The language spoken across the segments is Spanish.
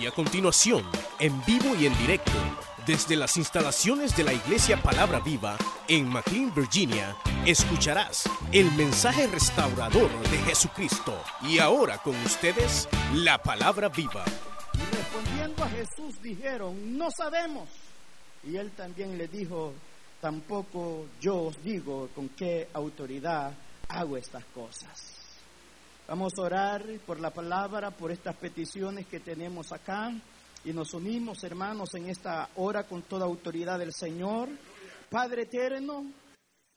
Y a continuación, en vivo y en directo, desde las instalaciones de la Iglesia Palabra Viva en McLean, Virginia, escucharás el mensaje restaurador de Jesucristo. Y ahora con ustedes, la Palabra Viva. Y respondiendo a Jesús dijeron, no sabemos. Y él también le dijo, tampoco yo os digo con qué autoridad hago estas cosas. Vamos a orar por la palabra, por estas peticiones que tenemos acá y nos unimos, hermanos, en esta hora con toda autoridad del Señor. Padre eterno,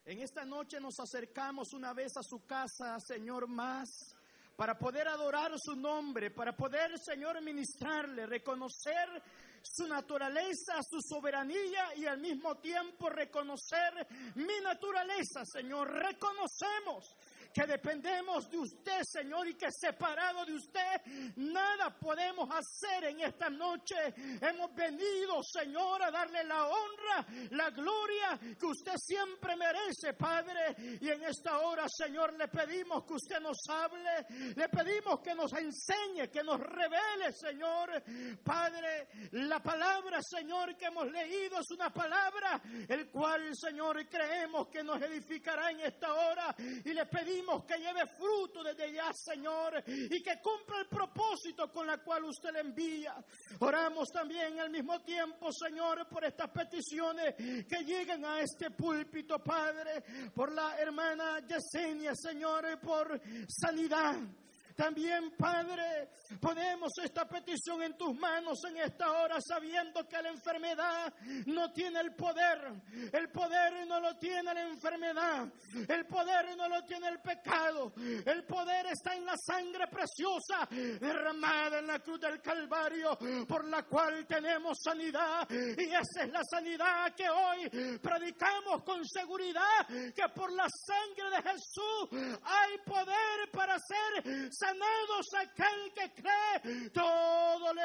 en esta noche nos acercamos una vez a su casa, Señor, más para poder adorar su nombre, para poder, Señor, ministrarle, reconocer su naturaleza, su soberanía y al mismo tiempo reconocer mi naturaleza, Señor. Reconocemos que dependemos de usted, Señor, y que separado de usted nada podemos hacer en esta noche. Hemos venido, Señor, a darle la honra, la gloria que usted siempre merece, Padre. Y en esta hora, Señor, le pedimos que usted nos hable, le pedimos que nos enseñe, que nos revele, Señor. Padre, la palabra, Señor, que hemos leído es una palabra, el cual, Señor, creemos que nos edificará en esta hora. Y le pedimos que lleve fruto desde ya, Señor, y que cumpla el propósito con la cual usted le envía. Oramos también al mismo tiempo, Señor, por estas peticiones que lleguen a este púlpito, Padre, por la hermana Yesenia, Señor, por sanidad. También, Padre, ponemos esta petición en tus manos en esta hora, sabiendo que la enfermedad no tiene el poder. El poder no lo tiene la enfermedad. El poder no lo tiene el pecado. El poder está en la sangre preciosa derramada en la cruz del Calvario, por la cual tenemos sanidad. Y esa es la sanidad que hoy predicamos con seguridad, que por la sangre de Jesús hay poder para ser sanados aquel que cree, todo le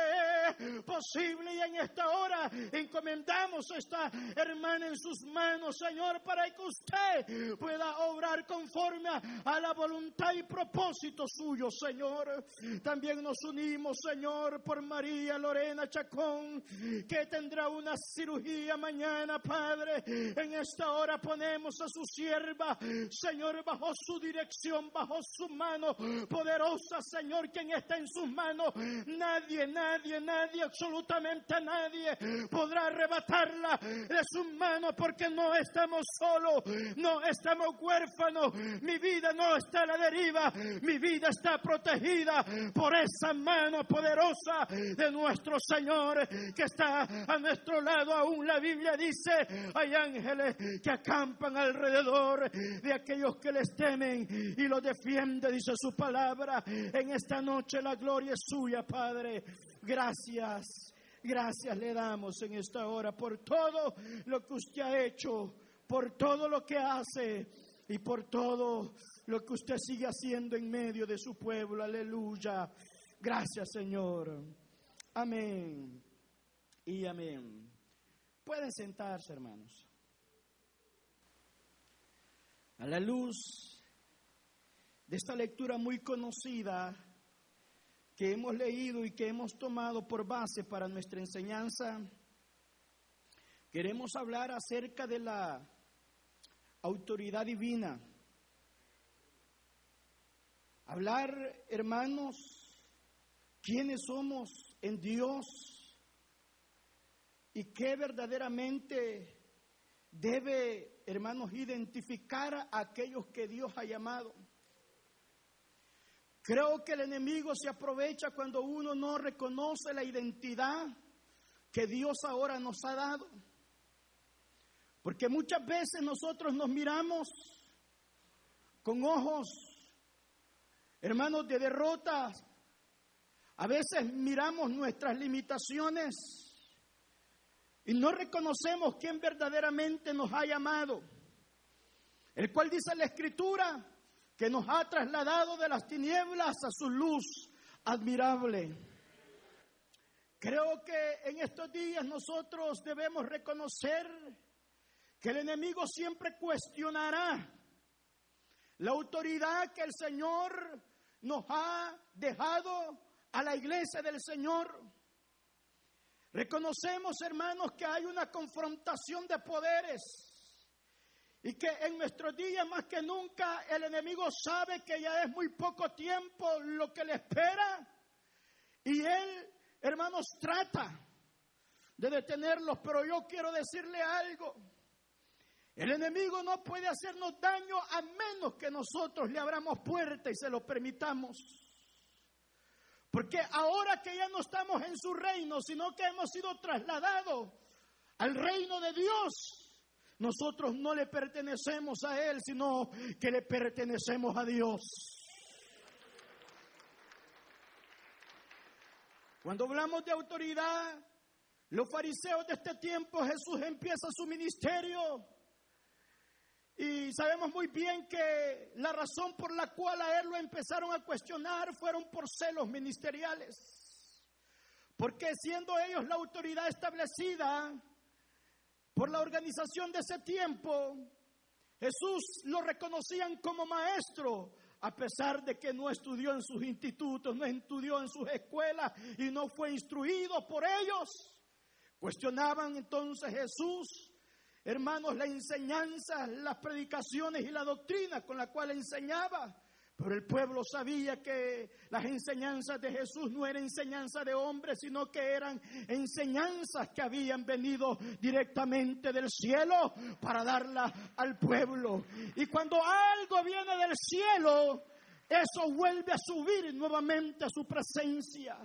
es posible. Y en esta hora encomendamos a esta hermana en sus manos, Señor, para que usted pueda obrar conforme a la voluntad y propósito suyo, Señor. También nos unimos, Señor, por María Lorena Chacón, que tendrá una cirugía mañana, Padre. En esta hora ponemos a su sierva, Señor, bajo su dirección, bajo su mano poderosa, Señor, quien está en sus manos. Nadie, nadie, nadie, absolutamente nadie podrá arrebatarla de sus manos porque no estamos solos, no estamos huérfanos. Mi vida no está a la deriva, mi vida está protegida por esa mano poderosa de nuestro Señor que está a nuestro lado. Aún la Biblia dice, hay ángeles que acampan alrededor de aquellos que les temen y los defiende, dice su palabra. En esta noche la gloria es suya, Padre. Gracias, gracias le damos en esta hora por todo lo que usted ha hecho, por todo lo que hace y por todo lo que usted sigue haciendo en medio de su pueblo. Aleluya. Gracias, Señor. Amén. Y amén. Pueden sentarse, hermanos. A la luz de esta lectura muy conocida que hemos leído y que hemos tomado por base para nuestra enseñanza, queremos hablar acerca de la autoridad divina. Hablar, hermanos, quiénes somos en Dios y qué verdaderamente debe, hermanos, identificar a aquellos que Dios ha llamado. Creo que el enemigo se aprovecha cuando uno no reconoce la identidad que Dios ahora nos ha dado. Porque muchas veces nosotros nos miramos con ojos, hermanos, de derrota. A veces miramos nuestras limitaciones y no reconocemos quién verdaderamente nos ha llamado. El cual dice la escritura que nos ha trasladado de las tinieblas a su luz admirable. Creo que en estos días nosotros debemos reconocer que el enemigo siempre cuestionará la autoridad que el Señor nos ha dejado a la iglesia del Señor. Reconocemos, hermanos, que hay una confrontación de poderes y que en nuestros días más que nunca el enemigo sabe que ya es muy poco tiempo lo que le espera y él, hermanos, trata de detenerlos, pero yo quiero decirle algo. El enemigo no puede hacernos daño a menos que nosotros le abramos puerta y se lo permitamos. Porque ahora que ya no estamos en su reino, sino que hemos sido trasladados al reino de Dios, nosotros no le pertenecemos a Él, sino que le pertenecemos a Dios. Cuando hablamos de autoridad, los fariseos de este tiempo, Jesús empieza su ministerio y sabemos muy bien que la razón por la cual a él lo empezaron a cuestionar fueron por celos ministeriales. Porque siendo ellos la autoridad establecida por la organización de ese tiempo, Jesús lo reconocían como maestro, a pesar de que no estudió en sus institutos, no estudió en sus escuelas y no fue instruido por ellos. Cuestionaban entonces Jesús hermanos, la enseñanza, las predicaciones y la doctrina con la cual enseñaba. Pero el pueblo sabía que las enseñanzas de Jesús no eran enseñanzas de hombres, sino que eran enseñanzas que habían venido directamente del cielo para darlas al pueblo. Y cuando algo viene del cielo, eso vuelve a subir nuevamente a su presencia.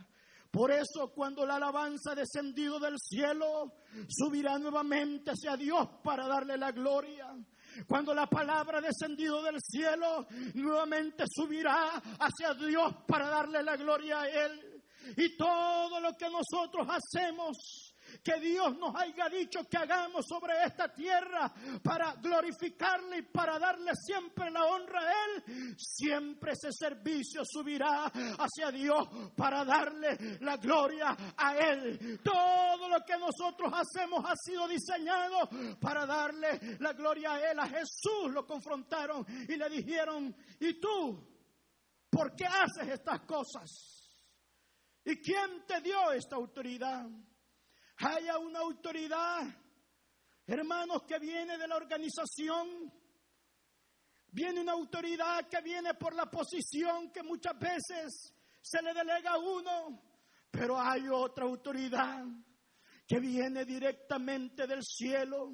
Por eso cuando la alabanza ha descendido del cielo, subirá nuevamente hacia Dios para darle la gloria. Cuando la palabra descendido del cielo, nuevamente subirá hacia Dios para darle la gloria a Él. Y todo lo que nosotros hacemos que Dios nos haya dicho que hagamos sobre esta tierra para glorificarle y para darle siempre la honra a Él, siempre ese servicio subirá hacia Dios para darle la gloria a Él. Todo lo que nosotros hacemos ha sido diseñado para darle la gloria a Él. A Jesús lo confrontaron y le dijeron, ¿y tú? ¿Por qué haces estas cosas? ¿Y quién te dio esta autoridad? Haya una autoridad, hermanos, que viene de la organización. Viene una autoridad que viene por la posición que muchas veces se le delega a uno, pero hay otra autoridad que viene directamente del cielo,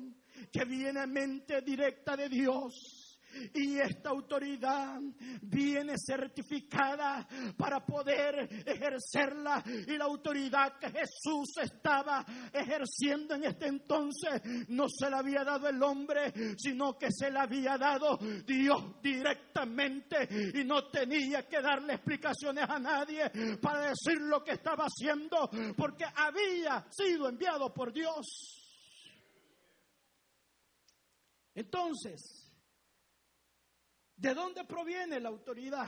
que viene a mente directa de Dios y esta autoridad viene certificada para poder ejercerla y la autoridad que Jesús estaba ejerciendo en este entonces no se la había dado el hombre, sino que se la había dado Dios directamente y no tenía que darle explicaciones a nadie para decir lo que estaba haciendo porque había sido enviado por Dios. Entonces, ¿De dónde proviene la autoridad?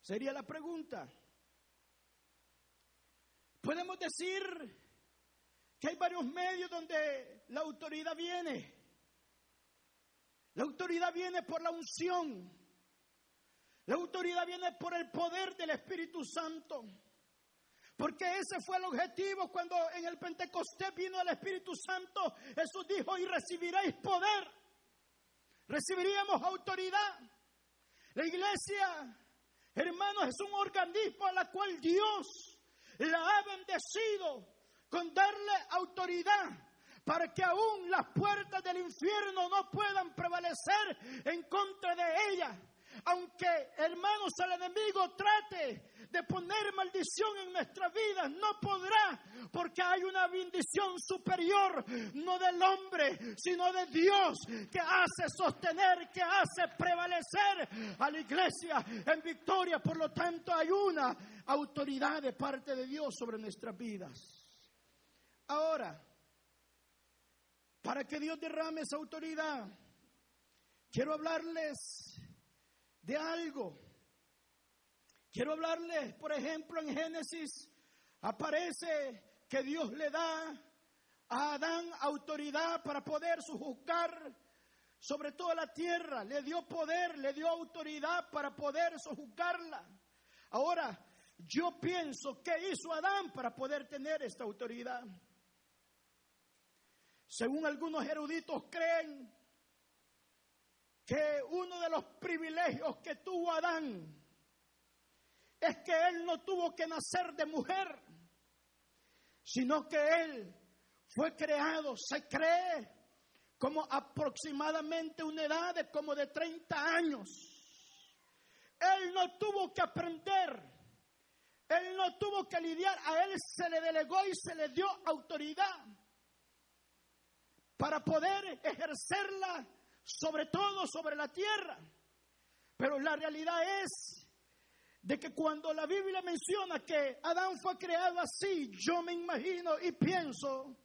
Sería la pregunta. Podemos decir que hay varios medios donde la autoridad viene. La autoridad viene por la unción. La autoridad viene por el poder del Espíritu Santo. Porque ese fue el objetivo cuando en el Pentecostés vino el Espíritu Santo. Jesús dijo, y recibiréis poder recibiríamos autoridad. La iglesia, hermanos, es un organismo a la cual Dios la ha bendecido con darle autoridad para que aún las puertas del infierno no puedan prevalecer en contra de ella. Aunque, hermanos, el enemigo trate de poner maldición en nuestras vidas, no podrá, porque hay una bendición superior, no del hombre, sino de Dios, que hace sostener, que hace prevalecer a la iglesia en victoria. Por lo tanto, hay una autoridad de parte de Dios sobre nuestras vidas. Ahora, para que Dios derrame esa autoridad, quiero hablarles de algo Quiero hablarles, por ejemplo, en Génesis aparece que Dios le da a Adán autoridad para poder sojuzgar sobre toda la tierra. Le dio poder, le dio autoridad para poder sojuzgarla. Ahora, yo pienso que hizo Adán para poder tener esta autoridad. Según algunos eruditos creen que uno de los privilegios que tuvo Adán es que él no tuvo que nacer de mujer, sino que él fue creado, se cree, como aproximadamente una edad de como de 30 años. Él no tuvo que aprender, él no tuvo que lidiar, a él se le delegó y se le dio autoridad para poder ejercerla sobre todo sobre la tierra. Pero la realidad es de que cuando la Biblia menciona que Adán fue creado así, yo me imagino y pienso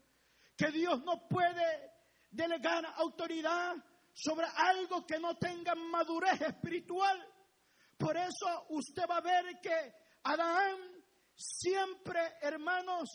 que Dios no puede delegar autoridad sobre algo que no tenga madurez espiritual. Por eso usted va a ver que Adán siempre, hermanos,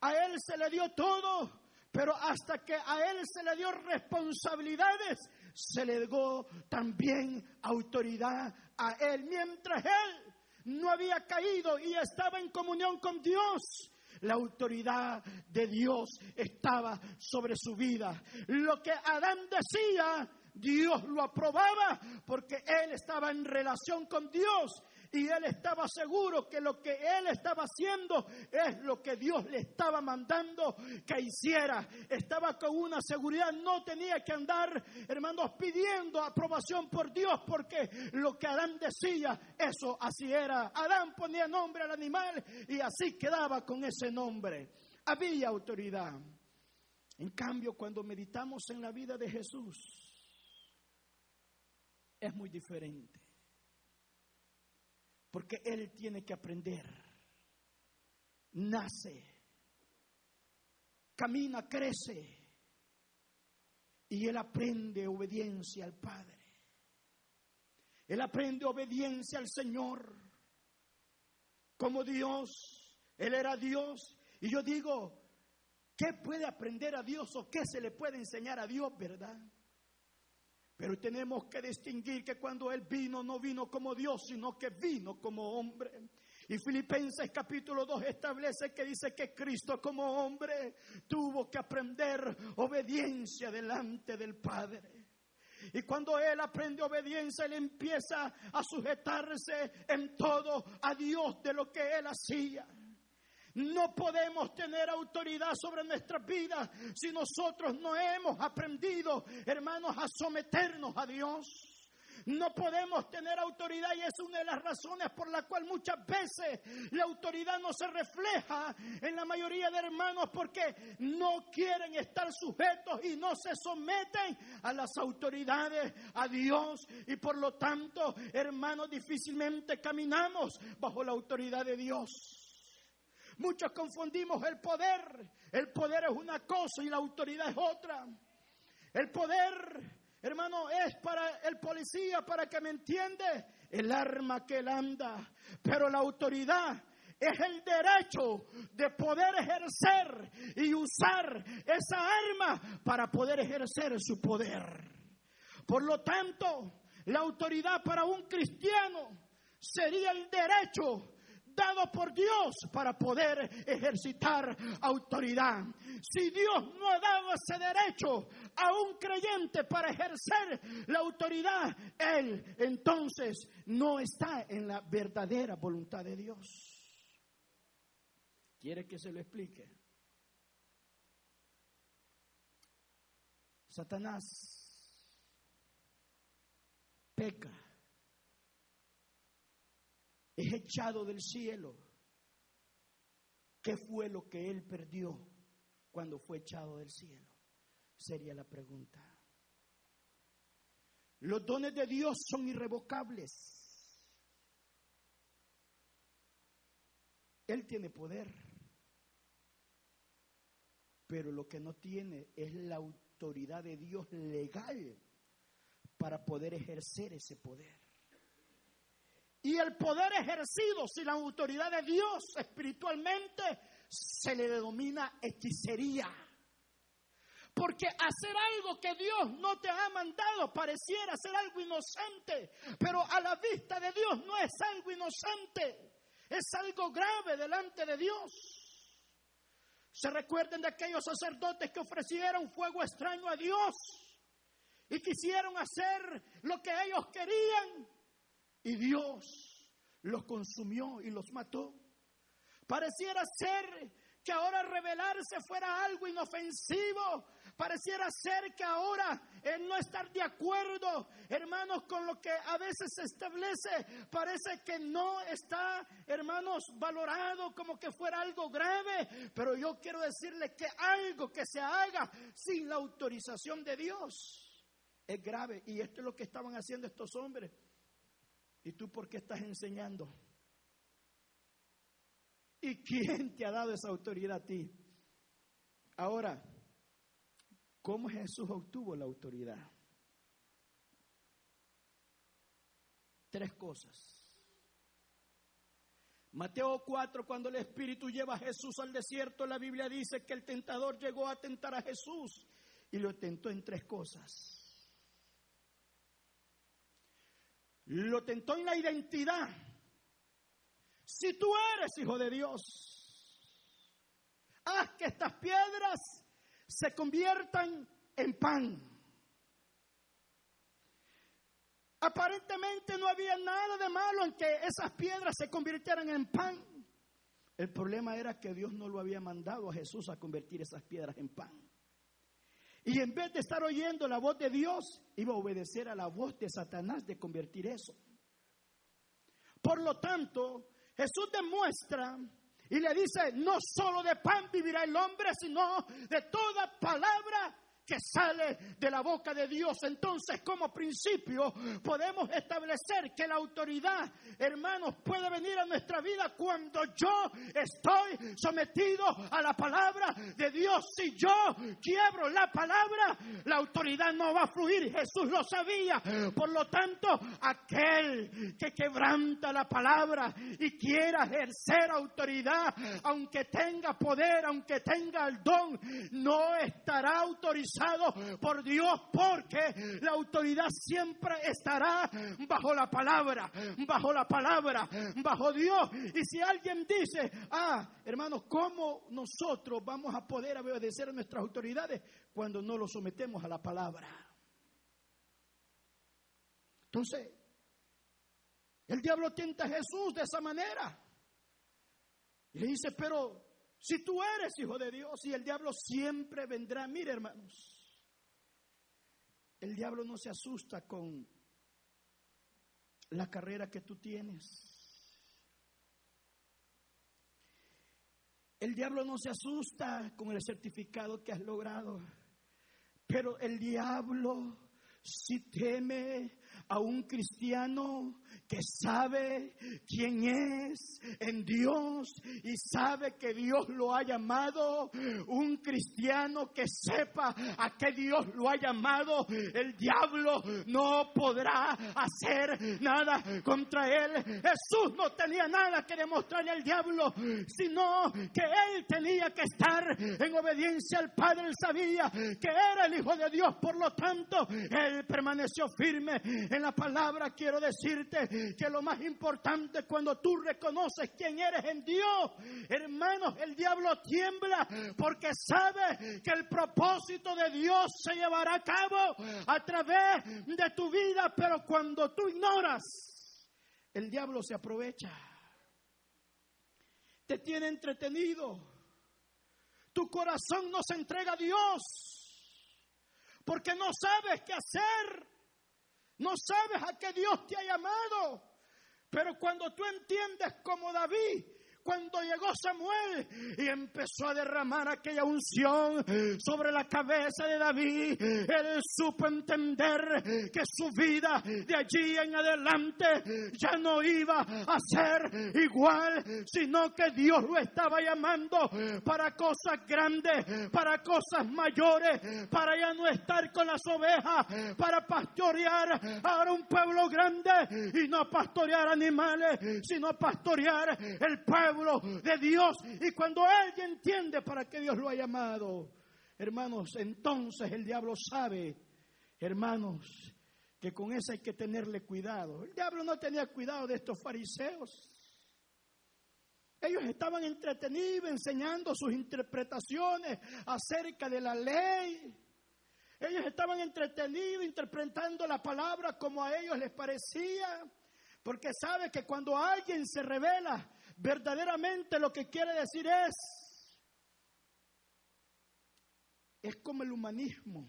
a él se le dio todo, pero hasta que a él se le dio responsabilidades, se le dio también autoridad a él. Mientras él no había caído y estaba en comunión con Dios, la autoridad de Dios estaba sobre su vida. Lo que Adán decía, Dios lo aprobaba porque él estaba en relación con Dios y él estaba seguro que lo que él estaba haciendo es lo que Dios le estaba mandando que hiciera. Estaba con una seguridad, no tenía que andar, hermanos, pidiendo aprobación por Dios porque lo que Adán decía, eso así era. Adán ponía nombre al animal y así quedaba con ese nombre. Había autoridad. En cambio, cuando meditamos en la vida de Jesús, es muy diferente. Porque Él tiene que aprender. Nace, camina, crece. Y Él aprende obediencia al Padre. Él aprende obediencia al Señor. Como Dios, Él era Dios. Y yo digo, ¿qué puede aprender a Dios o qué se le puede enseñar a Dios, verdad? Pero tenemos que distinguir que cuando Él vino, no vino como Dios, sino que vino como hombre. Y Filipenses capítulo 2 establece que dice que Cristo como hombre tuvo que aprender obediencia delante del Padre. Y cuando Él aprende obediencia, Él empieza a sujetarse en todo a Dios de lo que Él hacía. No podemos tener autoridad sobre nuestras vidas si nosotros no hemos aprendido, hermanos, a someternos a Dios. No podemos tener autoridad y es una de las razones por la cual muchas veces la autoridad no se refleja en la mayoría de hermanos porque no quieren estar sujetos y no se someten a las autoridades, a Dios y por lo tanto, hermanos, difícilmente caminamos bajo la autoridad de Dios. Muchos confundimos el poder. El poder es una cosa y la autoridad es otra. El poder, hermano, es para el policía, para que me entiende, el arma que él anda. Pero la autoridad es el derecho de poder ejercer y usar esa arma para poder ejercer su poder. Por lo tanto, la autoridad para un cristiano sería el derecho dado por Dios para poder ejercitar autoridad. Si Dios no ha dado ese derecho a un creyente para ejercer la autoridad, él entonces no está en la verdadera voluntad de Dios. ¿Quiere que se lo explique? Satanás peca echado del cielo. ¿Qué fue lo que él perdió cuando fue echado del cielo? Sería la pregunta. Los dones de Dios son irrevocables. Él tiene poder, pero lo que no tiene es la autoridad de Dios legal para poder ejercer ese poder. Y el poder ejercido sin la autoridad de Dios espiritualmente se le denomina hechicería. Porque hacer algo que Dios no te ha mandado pareciera ser algo inocente, pero a la vista de Dios no es algo inocente. es algo grave delante de Dios. Se recuerden de aquellos sacerdotes que ofrecieron fuego extraño a Dios y quisieron hacer lo que ellos querían y Dios los consumió y los mató. Pareciera ser que ahora rebelarse fuera algo inofensivo. Pareciera ser que ahora el no estar de acuerdo, hermanos, con lo que a veces se establece, parece que no está, hermanos, valorado como que fuera algo grave. Pero yo quiero decirle que algo que se haga sin la autorización de Dios es grave. Y esto es lo que estaban haciendo estos hombres. ¿Y tú por qué estás enseñando? ¿Y quién te ha dado esa autoridad a ti? Ahora, ¿cómo Jesús obtuvo la autoridad? Tres cosas. Mateo 4, cuando el Espíritu lleva a Jesús al desierto, la Biblia dice que el tentador llegó a tentar a Jesús y lo tentó en tres cosas. Lo tentó en la identidad si tú eres hijo de Dios, haz que estas piedras se conviertan en pan. Aparentemente no había nada de malo en que esas piedras se convirtieran en pan. El problema era que Dios no lo había mandado a Jesús a convertir esas piedras en pan. Y en vez de estar oyendo la voz de Dios, iba a obedecer a la voz de Satanás de convertir eso. Por lo tanto, Jesús demuestra y le dice, no solo de pan vivirá el hombre, sino de toda palabra que sale de la boca de Dios. Entonces, como principio, podemos establecer que la autoridad, hermanos, puede venir a nuestra vida cuando yo estoy sometido a la palabra de Dios. Si yo quiebro la palabra, la autoridad no va a fluir. Jesús lo sabía. Por lo tanto, aquel que quebranta la palabra y quiera ejercer autoridad, aunque tenga poder, aunque tenga el don, no estará autorizado por Dios porque la autoridad siempre estará bajo la palabra, bajo la palabra, bajo Dios. Y si alguien dice, ah, hermanos, ¿cómo nosotros vamos a poder obedecer a nuestras autoridades cuando no lo sometemos a la palabra? Entonces, el diablo tienta a Jesús de esa manera. Y le dice, pero si tú eres hijo de Dios y el diablo siempre vendrá, mire hermanos, el diablo no se asusta con la carrera que tú tienes. El diablo no se asusta con el certificado que has logrado. Pero el diablo si teme a un cristiano que sabe quién es en Dios y sabe que Dios lo ha llamado, un cristiano que sepa a qué Dios lo ha llamado, el diablo no podrá hacer nada contra él. Jesús no tenía nada que demostrarle al diablo, sino que él tenía que estar en obediencia al Padre. Él sabía que era el Hijo de Dios, por lo tanto, él permaneció firme en la palabra. Quiero decirte que lo más importante cuando tú reconoces quién eres en Dios, hermanos, el diablo tiembla porque sabe que el propósito de Dios se llevará a cabo a través de tu vida, pero cuando tú ignoras, el diablo se aprovecha. Te tiene entretenido. Tu corazón no se entrega a Dios porque no sabes qué hacer. No sabes a qué Dios te ha llamado. Pero cuando tú entiendes como David, cuando llegó Samuel y empezó a derramar aquella unción sobre la cabeza de David, él supo entender que su vida de allí en adelante ya no iba a ser igual, sino que Dios lo estaba llamando para cosas grandes, para cosas mayores, para ya no estar con las ovejas, para pastorear ahora un pueblo grande y no pastorear animales, sino pastorear el pueblo de Dios. Y cuando alguien entiende para qué Dios lo ha llamado, hermanos, entonces el diablo sabe, hermanos, que con eso hay que tenerle cuidado. El diablo no tenía cuidado de estos fariseos. Ellos estaban entretenidos enseñando sus interpretaciones acerca de la ley. Ellos estaban entretenidos interpretando la palabra como a ellos les parecía. Porque sabe que cuando alguien se revela, verdaderamente lo que quiere decir es, es como el humanismo.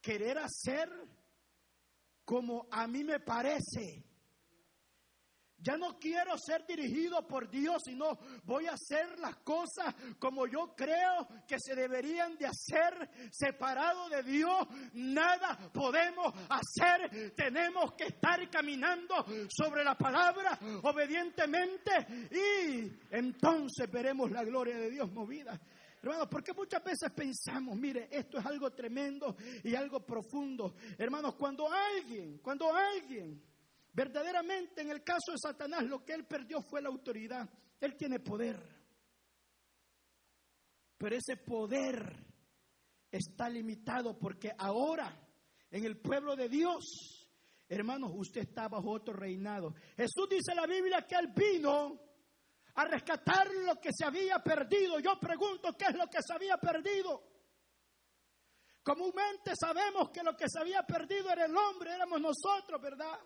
Querer hacer como a mí me parece. Ya no quiero ser dirigido por Dios, sino voy a hacer las cosas como yo creo que se deberían de hacer, separado de Dios. Nada podemos hacer. Tenemos que estar caminando sobre la palabra obedientemente y entonces veremos la gloria de Dios movida. Hermanos, porque muchas veces pensamos, mire, esto es algo tremendo y algo profundo. Hermanos, cuando alguien, cuando alguien Verdaderamente en el caso de Satanás lo que él perdió fue la autoridad. Él tiene poder. Pero ese poder está limitado porque ahora en el pueblo de Dios, hermanos, usted está bajo otro reinado. Jesús dice en la Biblia que él vino a rescatar lo que se había perdido. Yo pregunto, ¿qué es lo que se había perdido? Comúnmente sabemos que lo que se había perdido era el hombre, éramos nosotros, ¿verdad?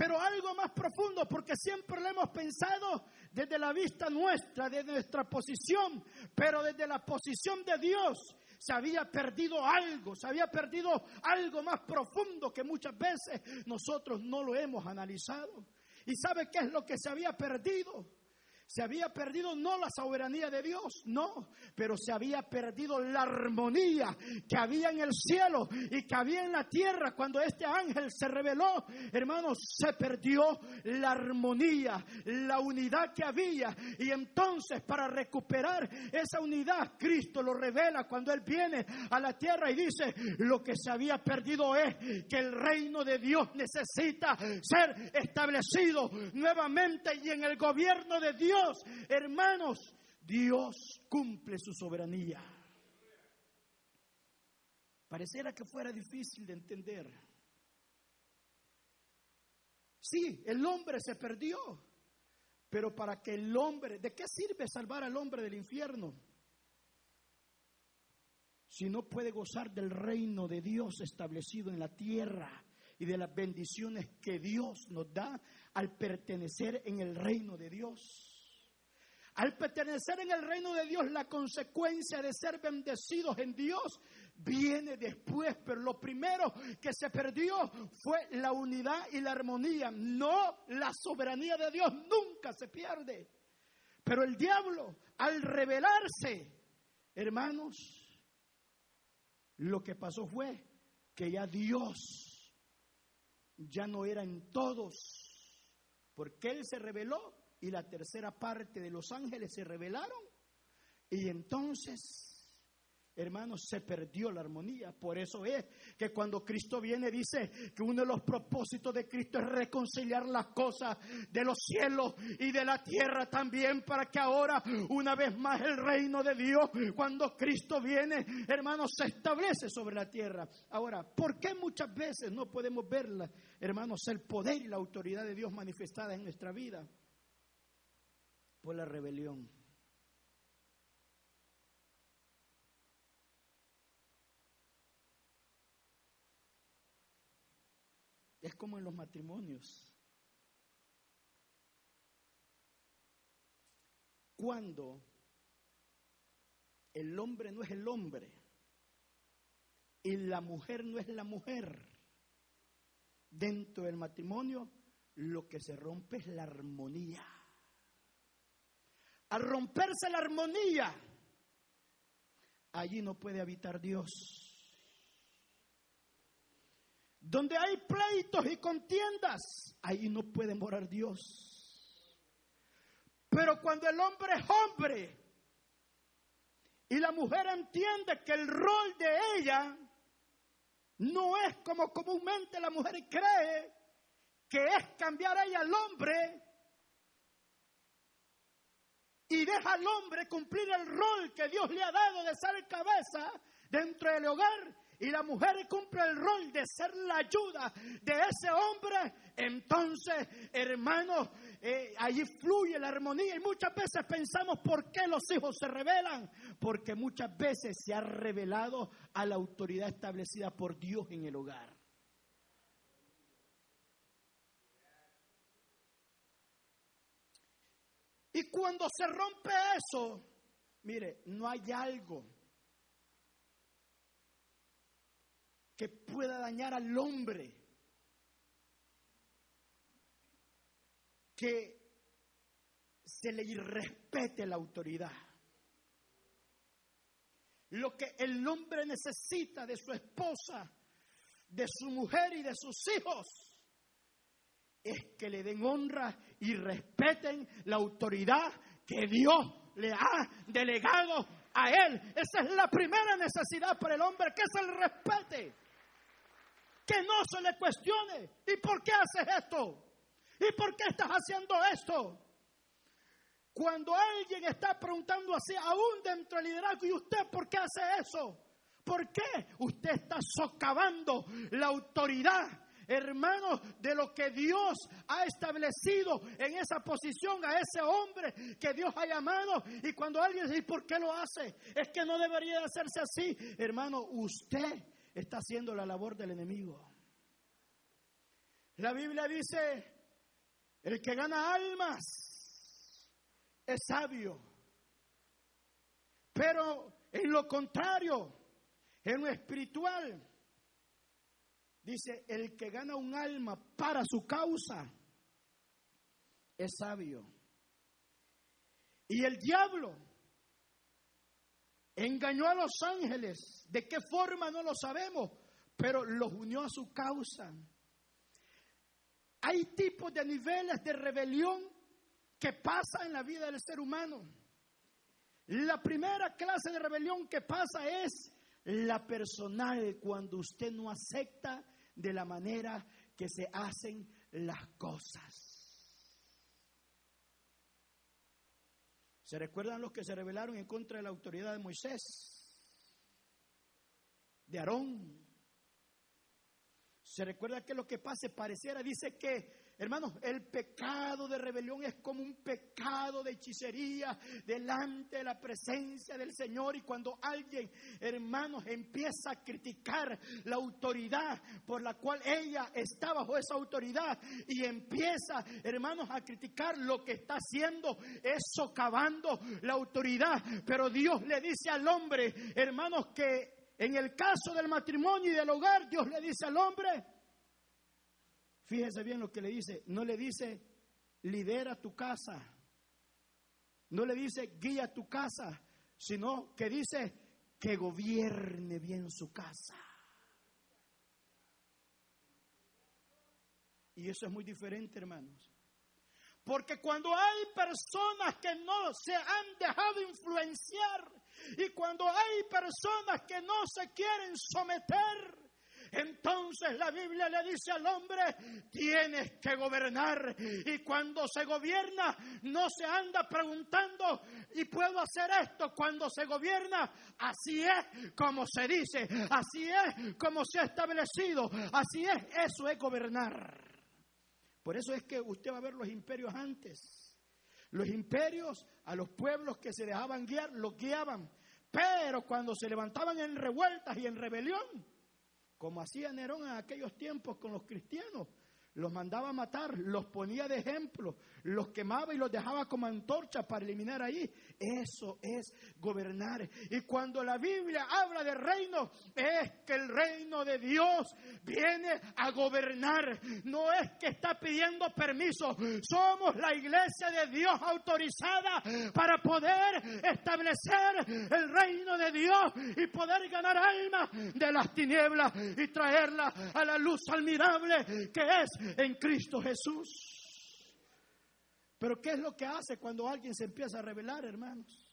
Pero algo más profundo, porque siempre lo hemos pensado desde la vista nuestra, desde nuestra posición, pero desde la posición de Dios se había perdido algo, se había perdido algo más profundo que muchas veces nosotros no lo hemos analizado. ¿Y sabe qué es lo que se había perdido? Se había perdido no la soberanía de Dios, no, pero se había perdido la armonía que había en el cielo y que había en la tierra cuando este ángel se reveló. Hermanos, se perdió la armonía, la unidad que había. Y entonces para recuperar esa unidad, Cristo lo revela cuando Él viene a la tierra y dice, lo que se había perdido es que el reino de Dios necesita ser establecido nuevamente y en el gobierno de Dios hermanos, Dios cumple su soberanía. Pareciera que fuera difícil de entender. Sí, el hombre se perdió, pero para que el hombre, ¿de qué sirve salvar al hombre del infierno? Si no puede gozar del reino de Dios establecido en la tierra y de las bendiciones que Dios nos da al pertenecer en el reino de Dios. Al pertenecer en el reino de Dios, la consecuencia de ser bendecidos en Dios viene después, pero lo primero que se perdió fue la unidad y la armonía, no la soberanía de Dios, nunca se pierde. Pero el diablo, al rebelarse, hermanos, lo que pasó fue que ya Dios ya no era en todos, porque Él se reveló y la tercera parte de los ángeles se rebelaron y entonces hermanos, se perdió la armonía. Por eso es que cuando Cristo viene dice que uno de los propósitos de Cristo es reconciliar las cosas de los cielos y de la tierra también para que ahora una vez más el reino de Dios, cuando Cristo viene, hermanos, se establece sobre la tierra. Ahora, ¿por qué muchas veces no podemos verla, hermanos, el poder y la autoridad de Dios manifestada en nuestra vida? Por la rebelión. Es como en los matrimonios. Cuando el hombre no es el hombre y la mujer no es la mujer, dentro del matrimonio lo que se rompe es la armonía al romperse la armonía, allí no puede habitar Dios. Donde hay pleitos y contiendas, allí no puede morar Dios. Pero cuando el hombre es hombre y la mujer entiende que el rol de ella no es como comúnmente la mujer cree, que es cambiar a ella al hombre, y deja al hombre cumplir el rol que Dios le ha dado de ser cabeza dentro del hogar y la mujer cumple el rol de ser la ayuda de ese hombre, entonces, hermanos, eh, allí fluye la armonía y muchas veces pensamos por qué los hijos se rebelan, porque muchas veces se ha revelado a la autoridad establecida por Dios en el hogar. Y cuando se rompe eso, mire, no hay algo que pueda dañar al hombre que se le irrespete la autoridad. Lo que el hombre necesita de su esposa, de su mujer y de sus hijos es que le den honra y respeten la autoridad que Dios le ha delegado a él. Esa es la primera necesidad para el hombre, que es el respete. Que no se le cuestione. ¿Y por qué haces esto? ¿Y por qué estás haciendo esto? Cuando alguien está preguntando así, aún dentro del liderazgo, ¿y usted por qué hace eso? ¿Por qué? Usted está socavando la autoridad, hermanos, de lo que Dios ha establecido en esa posición a ese hombre que Dios ha llamado. Y cuando alguien dice, ¿por qué lo hace? Es que no debería hacerse así. Hermano, usted está haciendo la labor del enemigo. La Biblia dice el que gana almas es sabio. Pero en lo contrario, en lo espiritual, dice, el que gana un alma para su causa es sabio. Y el diablo engañó a los ángeles. ¿De qué forma no lo sabemos? Pero los unió a su causa. Hay tipos de niveles de rebelión que pasa en la vida del ser humano. La primera clase de rebelión que pasa es la personal, cuando usted no acepta de la manera que se hacen las cosas. ¿Se recuerdan los que se rebelaron en contra de la autoridad de Moisés? De Aarón, se recuerda que lo que pase pareciera, dice que, hermanos, el pecado de rebelión es como un pecado de hechicería delante de la presencia del Señor. Y cuando alguien, hermanos, empieza a criticar la autoridad por la cual ella está bajo esa autoridad y empieza, hermanos, a criticar lo que está haciendo, es socavando la autoridad. Pero Dios le dice al hombre, hermanos, que en el caso del matrimonio y del hogar, Dios le dice al hombre, fíjese bien lo que le dice, no le dice, lidera tu casa, no le dice, guía tu casa, sino que dice, que gobierne bien su casa. Y eso es muy diferente, hermanos. Porque cuando hay personas que no se han dejado influenciar y cuando hay personas que no se quieren someter, entonces la Biblia le dice al hombre, tienes que gobernar. Y cuando se gobierna, no se anda preguntando, ¿y puedo hacer esto? Cuando se gobierna, así es como se dice, así es como se ha establecido, así es, eso es gobernar. Por eso es que usted va a ver los imperios antes. Los imperios a los pueblos que se dejaban guiar, los guiaban. Pero cuando se levantaban en revueltas y en rebelión, como hacía Nerón en aquellos tiempos con los cristianos, los mandaba a matar, los ponía de ejemplo, los quemaba y los dejaba como antorcha para eliminar ahí. Eso es gobernar. Y cuando la Biblia habla de reino, es que el reino de Dios viene a gobernar. No es que está pidiendo permiso. Somos la iglesia de Dios autorizada para poder establecer el reino de Dios y poder ganar almas de las tinieblas y traerla a la luz admirable que es en Cristo Jesús. Pero ¿qué es lo que hace cuando alguien se empieza a revelar, hermanos?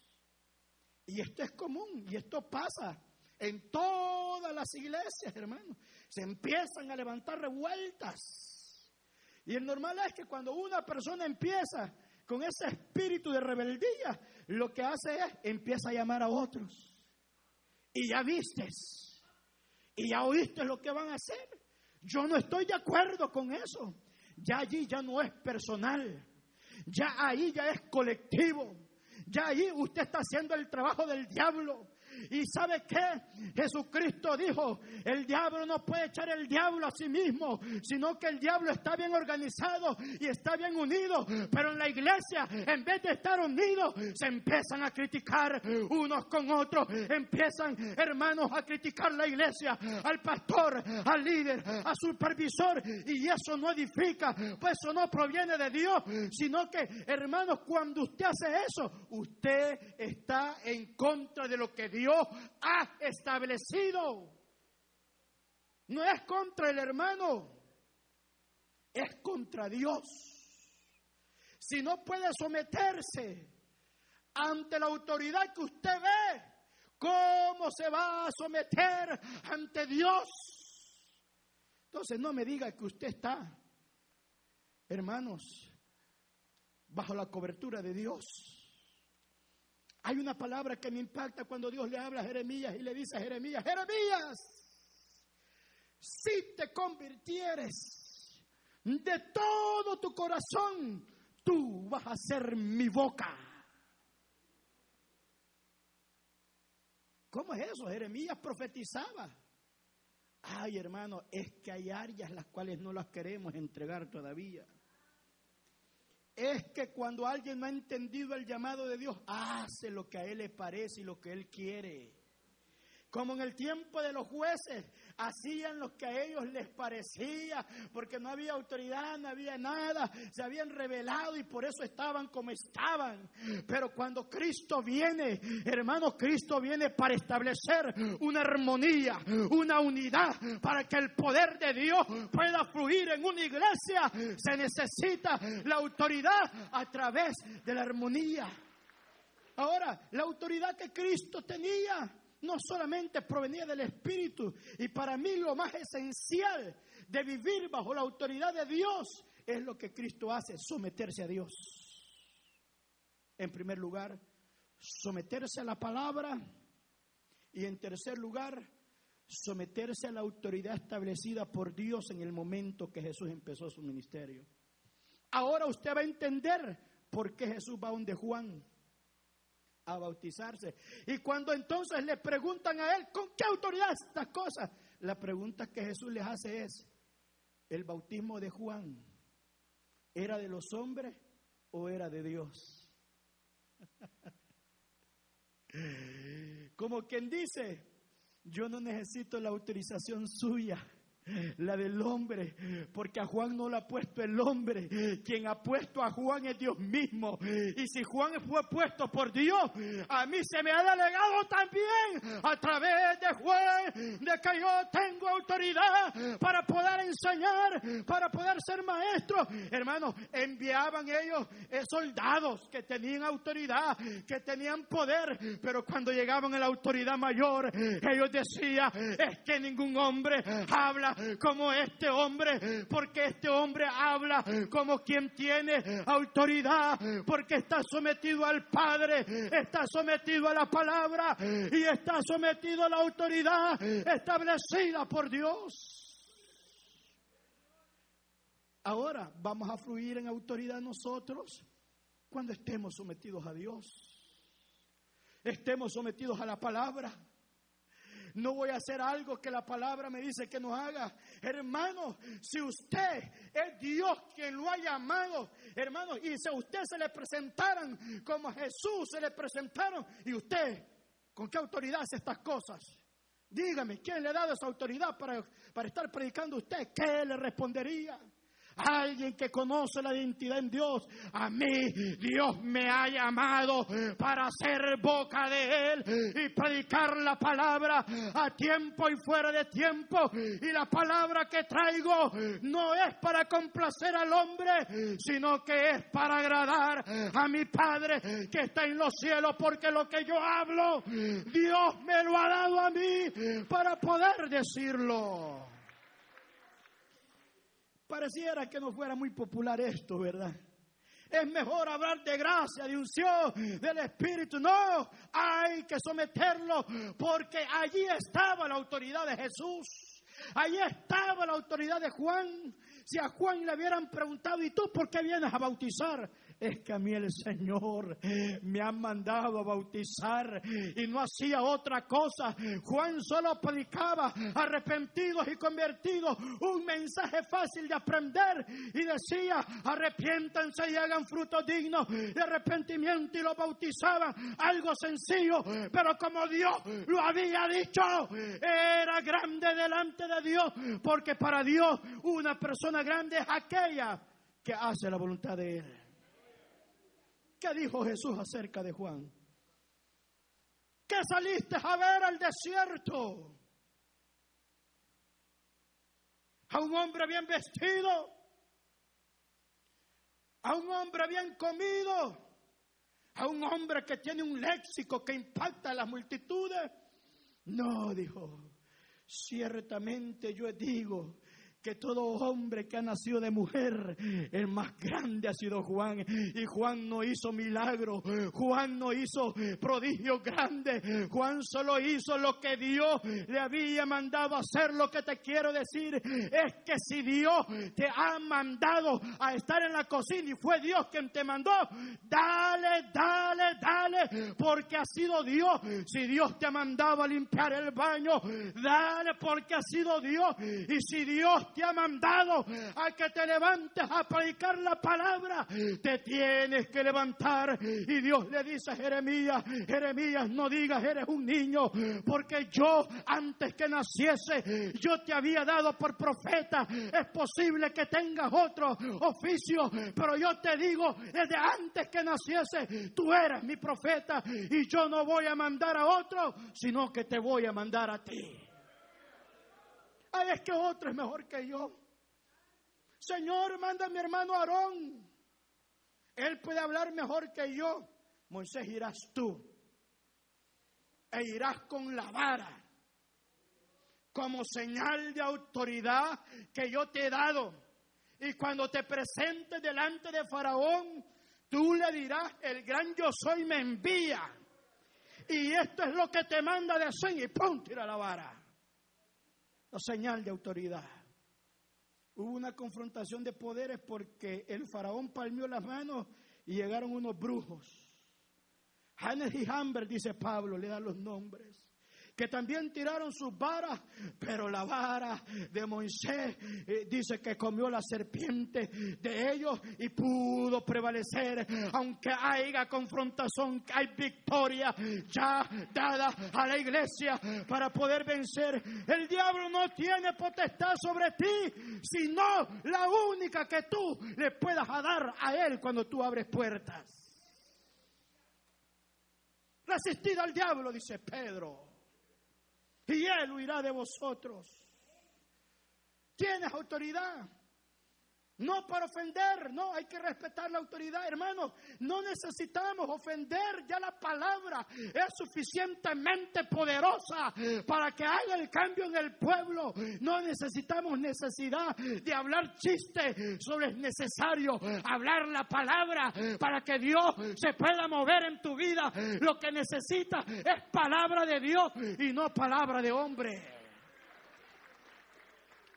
Y esto es común y esto pasa en todas las iglesias, hermanos. Se empiezan a levantar revueltas. Y el normal es que cuando una persona empieza con ese espíritu de rebeldía, lo que hace es empieza a llamar a otros. Y ya vistes. Y ya oíste lo que van a hacer. Yo no estoy de acuerdo con eso. Ya allí ya no es personal. Ya ahí ya es colectivo. Ya ahí usted está haciendo el trabajo del diablo. Y sabe qué? Jesucristo dijo, el diablo no puede echar el diablo a sí mismo, sino que el diablo está bien organizado y está bien unido. Pero en la iglesia, en vez de estar unidos, se empiezan a criticar unos con otros. Empiezan, hermanos, a criticar la iglesia, al pastor, al líder, al supervisor. Y eso no edifica, pues eso no proviene de Dios, sino que, hermanos, cuando usted hace eso, usted está en contra de lo que Dios ha establecido. No es contra el hermano, es contra Dios. Si no puede someterse ante la autoridad que usted ve, ¿cómo se va a someter ante Dios? Entonces no me diga que usted está, hermanos, bajo la cobertura de Dios. Hay una palabra que me impacta cuando Dios le habla a Jeremías y le dice a Jeremías, Jeremías, si te convirtieres de todo tu corazón, tú vas a ser mi boca. ¿Cómo es eso? Jeremías profetizaba. Ay, hermano, es que hay áreas las cuales no las queremos entregar todavía es que cuando alguien no ha entendido el llamado de Dios, hace lo que a él le parece y lo que él quiere. Como en el tiempo de los jueces, hacían lo que a ellos les parecía, porque no había autoridad, no había nada, se habían revelado y por eso estaban como estaban. Pero cuando Cristo viene, hermano, Cristo viene para establecer una armonía, una unidad, para que el poder de Dios pueda fluir en una iglesia, se necesita la autoridad a través de la armonía. Ahora, la autoridad que Cristo tenía no solamente provenía del Espíritu. Y para mí lo más esencial de vivir bajo la autoridad de Dios es lo que Cristo hace, someterse a Dios. En primer lugar, someterse a la palabra y en tercer lugar, someterse a la autoridad establecida por Dios en el momento que Jesús empezó su ministerio. Ahora usted va a entender por qué Jesús va donde Juan a bautizarse. Y cuando entonces le preguntan a él, ¿con qué autoridad estas cosas? La pregunta que Jesús les hace es, ¿el bautismo de Juan era de los hombres o era de Dios? Como quien dice, yo no necesito la autorización suya la del hombre, porque a Juan no la ha puesto el hombre, quien ha puesto a Juan es Dios mismo. Y si Juan fue puesto por Dios, a mí se me ha delegado también a través de Juan, de que yo tengo autoridad para poder enseñar, para poder ser maestro. Hermanos, enviaban ellos soldados que tenían autoridad, que tenían poder, pero cuando llegaban a la autoridad mayor, ellos decían, es que ningún hombre habla como este hombre, porque este hombre habla como quien tiene autoridad, porque está sometido al Padre, está sometido a la palabra y está sometido a la autoridad establecida por Dios. Ahora vamos a fluir en autoridad nosotros cuando estemos sometidos a Dios. Estemos sometidos a la palabra no voy a hacer algo que la palabra me dice que no haga. Hermano, si usted es Dios quien lo ha llamado, hermano, y si a usted se le presentaran como a Jesús se le presentaron, y usted, ¿con qué autoridad hace estas cosas? Dígame, ¿quién le ha dado esa autoridad para, para estar predicando a usted? ¿Qué le respondería? Alguien que conoce la identidad en Dios. A mí Dios me ha llamado para ser boca de Él y predicar la palabra a tiempo y fuera de tiempo. Y la palabra que traigo no es para complacer al hombre, sino que es para agradar a mi Padre que está en los cielos, porque lo que yo hablo, Dios me lo ha dado a mí para poder decirlo. Pareciera que no fuera muy popular esto, ¿verdad? Es mejor hablar de gracia, de unción, del Espíritu. No, hay que someterlo porque allí estaba la autoridad de Jesús. Allí estaba la autoridad de Juan. Si a Juan le hubieran preguntado, ¿y tú por qué vienes a bautizar? Es que a mí el Señor me ha mandado a bautizar y no hacía otra cosa. Juan solo predicaba arrepentidos y convertidos, un mensaje fácil de aprender y decía, arrepiéntanse y hagan frutos dignos de arrepentimiento y lo bautizaban, algo sencillo, pero como Dios lo había dicho, era grande delante de Dios, porque para Dios una persona grande es aquella que hace la voluntad de Él. ¿Qué dijo Jesús acerca de Juan? ¿Qué saliste a ver al desierto? A un hombre bien vestido, a un hombre bien comido, a un hombre que tiene un léxico que impacta a las multitudes. No, dijo, ciertamente yo digo que todo hombre que ha nacido de mujer, el más grande ha sido Juan. Y Juan no hizo milagro, Juan no hizo prodigio grande, Juan solo hizo lo que Dios le había mandado hacer. Lo que te quiero decir es que si Dios te ha mandado a estar en la cocina y fue Dios quien te mandó, dale, dale, dale, porque ha sido Dios. Si Dios te ha mandado a limpiar el baño, dale porque ha sido Dios. Y si Dios te ha mandado a que te levantes a predicar la palabra, te tienes que levantar. Y Dios le dice a Jeremías, Jeremías, no digas eres un niño, porque yo antes que naciese, yo te había dado por profeta. Es posible que tengas otro oficio, pero yo te digo, desde antes que naciese, tú eres mi profeta y yo no voy a mandar a otro, sino que te voy a mandar a ti es que otro es mejor que yo. Señor, manda a mi hermano Aarón. Él puede hablar mejor que yo. Moisés, irás tú. E irás con la vara. Como señal de autoridad que yo te he dado. Y cuando te presentes delante de Faraón, tú le dirás, el gran yo soy me envía. Y esto es lo que te manda de hacer. Y pum, tira la vara la señal de autoridad. Hubo una confrontación de poderes porque el faraón palmió las manos y llegaron unos brujos. Hannes y Hamber, dice Pablo, le da los nombres que también tiraron sus varas, pero la vara de Moisés eh, dice que comió la serpiente de ellos y pudo prevalecer, aunque haya confrontación, hay victoria ya dada a la iglesia para poder vencer. El diablo no tiene potestad sobre ti, sino la única que tú le puedas dar a él cuando tú abres puertas. Resistid al diablo, dice Pedro y Él huirá de vosotros. Tienes autoridad. No para ofender, no, hay que respetar la autoridad, hermanos. No necesitamos ofender, ya la palabra es suficientemente poderosa para que haga el cambio en el pueblo. No necesitamos necesidad de hablar chistes, solo es necesario hablar la palabra para que Dios se pueda mover en tu vida. Lo que necesitas es palabra de Dios y no palabra de hombre.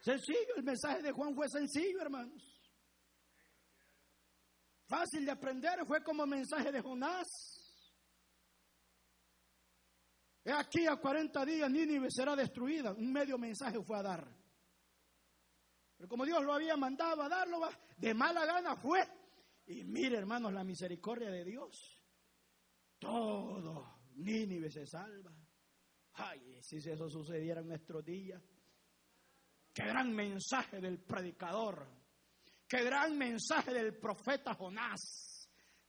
Sencillo, el mensaje de Juan fue sencillo, hermanos. Fácil de aprender, fue como mensaje de Jonás. He aquí a 40 días Nínive será destruida. Un medio mensaje fue a dar. Pero como Dios lo había mandado a darlo, de mala gana fue. Y mire, hermanos, la misericordia de Dios. Todo Nínive se salva. Ay, si eso sucediera en nuestros días. Qué gran mensaje del predicador. Qué gran mensaje del profeta Jonás.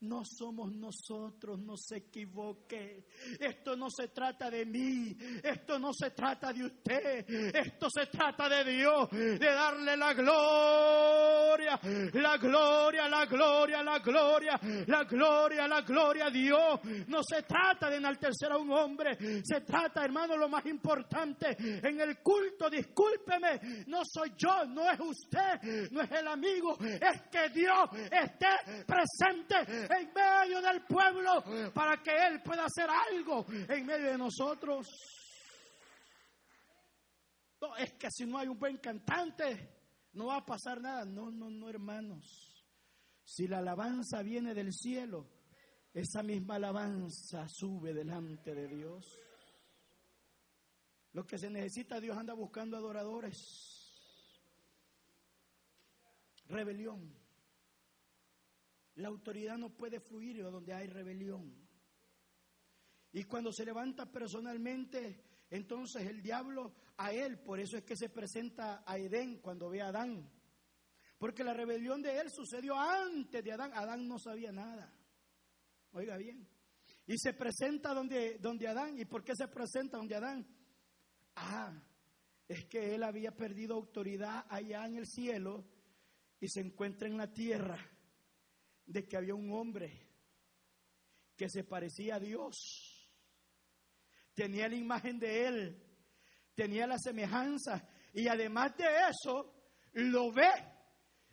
No somos nosotros, no se equivoque. Esto no se trata de mí, esto no se trata de usted, esto se trata de Dios, de darle la gloria, la gloria, la gloria, la gloria, la gloria, la gloria a Dios. No se trata de enaltecer a un hombre, se trata, hermano, lo más importante. En el culto, discúlpeme, no soy yo, no es usted, no es el amigo, es que Dios esté presente en medio del pueblo para que Él pueda hacer algo en medio de nosotros. No, es que si no hay un buen cantante, no va a pasar nada. No, no, no, hermanos. Si la alabanza viene del cielo, esa misma alabanza sube delante de Dios. Lo que se necesita, Dios anda buscando adoradores. Rebelión. La autoridad no puede fluir donde hay rebelión. Y cuando se levanta personalmente, entonces el diablo a él, por eso es que se presenta a Edén cuando ve a Adán. Porque la rebelión de él sucedió antes de Adán. Adán no sabía nada. Oiga bien. Y se presenta donde, donde Adán. ¿Y por qué se presenta donde Adán? Ah, es que él había perdido autoridad allá en el cielo y se encuentra en la tierra de que había un hombre que se parecía a Dios. Tenía la imagen de él, tenía la semejanza y además de eso lo ve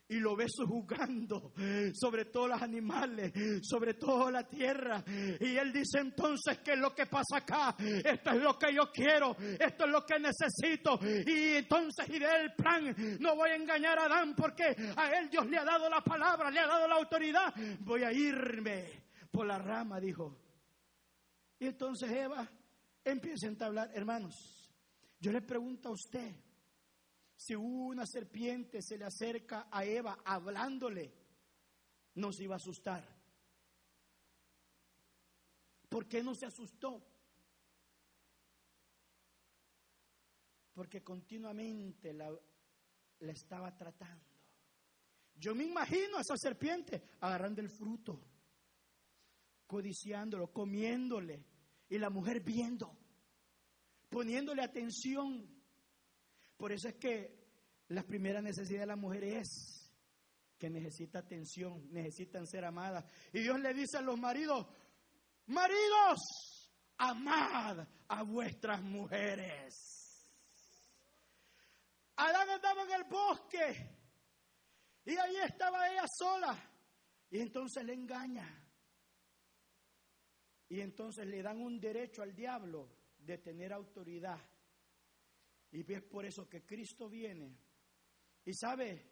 y lo ve jugando sobre todos los animales, sobre toda la tierra. Y él dice entonces, ¿qué es lo que pasa acá? Esto es lo que yo quiero, esto es lo que necesito. Y entonces iré el plan. No voy a engañar a Adán porque a él Dios le ha dado la palabra, le ha dado la autoridad. Voy a irme por la rama, dijo. Y entonces Eva empieza a entablar, hermanos, yo le pregunto a usted, si una serpiente se le acerca a Eva hablándole, no se iba a asustar. ¿Por qué no se asustó? Porque continuamente la, la estaba tratando. Yo me imagino a esa serpiente agarrando el fruto, codiciándolo, comiéndole, y la mujer viendo, poniéndole atención. Por eso es que la primera necesidad de la mujer es que necesita atención, necesitan ser amadas. Y Dios le dice a los maridos, maridos, amad a vuestras mujeres. Adán andaba en el bosque y ahí estaba ella sola. Y entonces le engaña. Y entonces le dan un derecho al diablo de tener autoridad y es por eso que Cristo viene. Y sabe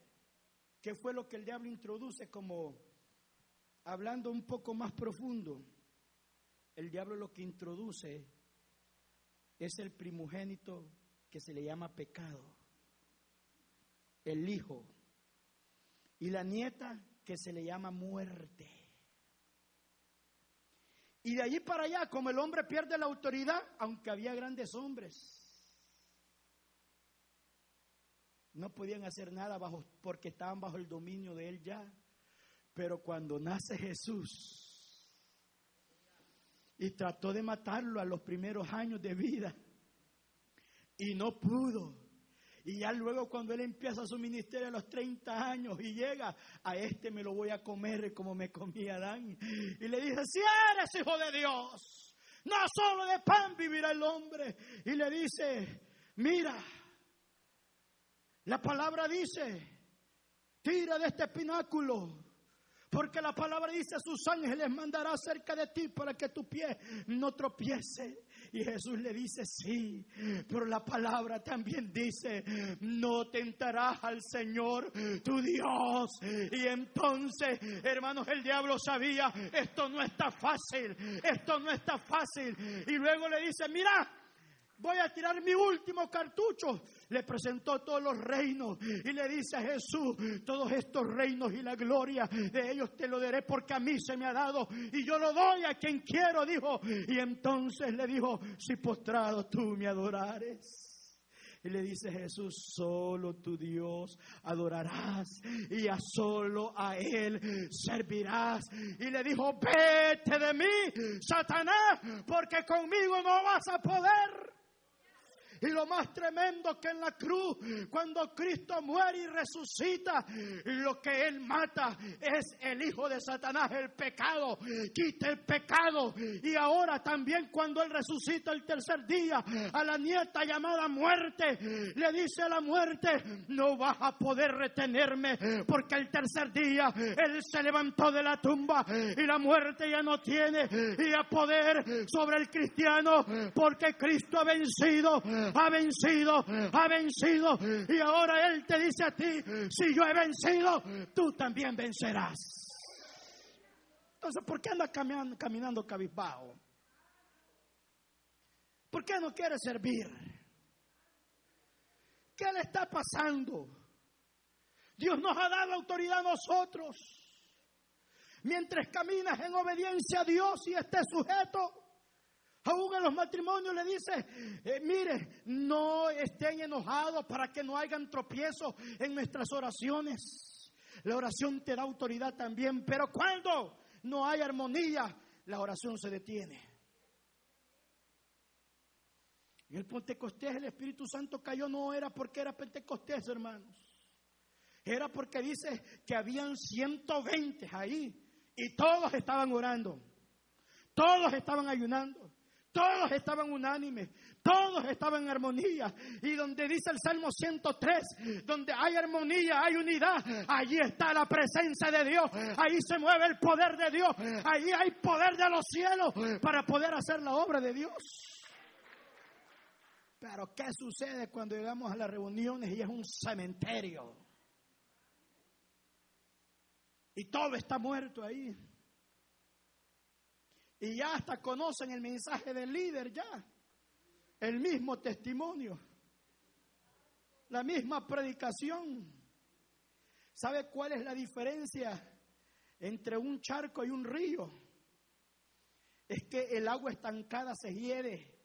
qué fue lo que el diablo introduce como hablando un poco más profundo. El diablo lo que introduce es el primogénito que se le llama pecado, el hijo, y la nieta que se le llama muerte. Y de allí para allá, como el hombre pierde la autoridad, aunque había grandes hombres, no podían hacer nada bajo, porque estaban bajo el dominio de él ya. Pero cuando nace Jesús y trató de matarlo a los primeros años de vida y no pudo. Y ya luego cuando él empieza su ministerio a los 30 años y llega, a este me lo voy a comer como me comía Adán. Y le dice, si eres hijo de Dios, no solo de pan vivirá el hombre. Y le dice, mira, la palabra dice, tira de este pináculo. Porque la palabra dice, sus ángeles mandará cerca de ti para que tu pie no tropiece. Y Jesús le dice, sí, pero la palabra también dice, no tentarás al Señor tu Dios. Y entonces, hermanos, el diablo sabía, esto no está fácil, esto no está fácil. Y luego le dice, mira, voy a tirar mi último cartucho. Le presentó todos los reinos y le dice a Jesús, todos estos reinos y la gloria de ellos te lo daré porque a mí se me ha dado y yo lo doy a quien quiero, dijo. Y entonces le dijo, si postrado tú me adorares. Y le dice Jesús, solo tu Dios adorarás y a solo a Él servirás. Y le dijo, vete de mí, Satanás, porque conmigo no vas a poder. Y lo más tremendo que en la cruz, cuando Cristo muere y resucita, lo que Él mata es el Hijo de Satanás, el pecado. Quita el pecado. Y ahora también cuando Él resucita el tercer día, a la nieta llamada muerte, le dice a la muerte, no vas a poder retenerme, porque el tercer día Él se levantó de la tumba y la muerte ya no tiene y poder sobre el cristiano, porque Cristo ha vencido ha vencido, ha vencido. Y ahora Él te dice a ti, si yo he vencido, tú también vencerás. Entonces, ¿por qué anda caminando, caminando cabizbajo? ¿Por qué no quiere servir? ¿Qué le está pasando? Dios nos ha dado autoridad a nosotros. Mientras caminas en obediencia a Dios y estés sujeto, aún en los matrimonios le dice, eh, mire, no estén enojados para que no hayan tropiezos en nuestras oraciones. La oración te da autoridad también, pero cuando no hay armonía, la oración se detiene. En el Pentecostés el Espíritu Santo cayó no era porque era Pentecostés, hermanos. Era porque dice que habían 120 ahí y todos estaban orando. Todos estaban ayunando. Todos estaban unánimes, todos estaban en armonía. Y donde dice el Salmo 103, donde hay armonía, hay unidad, allí está la presencia de Dios, ahí se mueve el poder de Dios, ahí hay poder de los cielos para poder hacer la obra de Dios. Pero ¿qué sucede cuando llegamos a las reuniones y es un cementerio? Y todo está muerto ahí. Y ya hasta conocen el mensaje del líder, ya. El mismo testimonio. La misma predicación. ¿Sabe cuál es la diferencia entre un charco y un río? Es que el agua estancada se hiede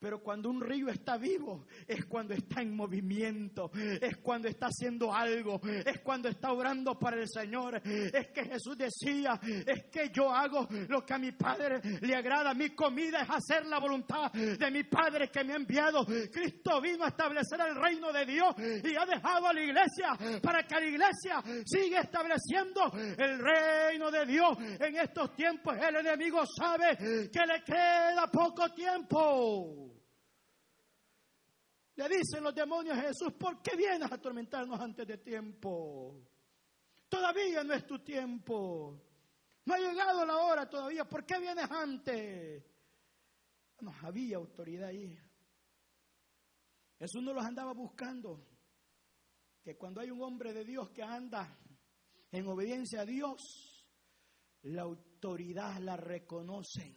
pero cuando un río está vivo, es cuando está en movimiento, es cuando está haciendo algo, es cuando está orando para el Señor. Es que Jesús decía, es que yo hago lo que a mi Padre le agrada. Mi comida es hacer la voluntad de mi Padre que me ha enviado. Cristo vino a establecer el reino de Dios y ha dejado a la iglesia para que la iglesia siga estableciendo el reino de Dios. En estos tiempos el enemigo sabe que le queda poco tiempo. Le dicen los demonios a Jesús, ¿por qué vienes a atormentarnos antes de tiempo? Todavía no es tu tiempo. No ha llegado la hora todavía. ¿Por qué vienes antes? No había autoridad ahí. Jesús no los andaba buscando. Que cuando hay un hombre de Dios que anda en obediencia a Dios, la autoridad la reconocen.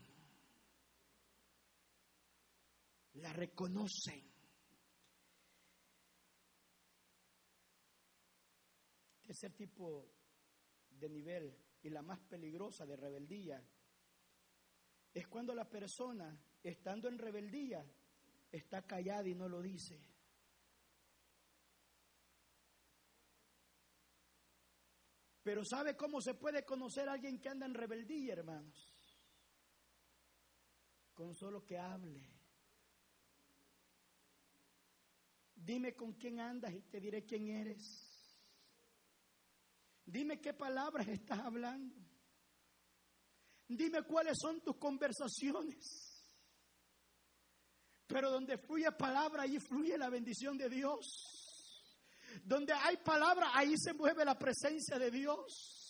La reconocen. Tercer tipo de nivel y la más peligrosa de rebeldía es cuando la persona, estando en rebeldía, está callada y no lo dice. Pero ¿sabe cómo se puede conocer a alguien que anda en rebeldía, hermanos? Con solo que hable. Dime con quién andas y te diré quién eres. Dime qué palabras estás hablando. Dime cuáles son tus conversaciones. Pero donde fluye palabra, ahí fluye la bendición de Dios. Donde hay palabra, ahí se mueve la presencia de Dios.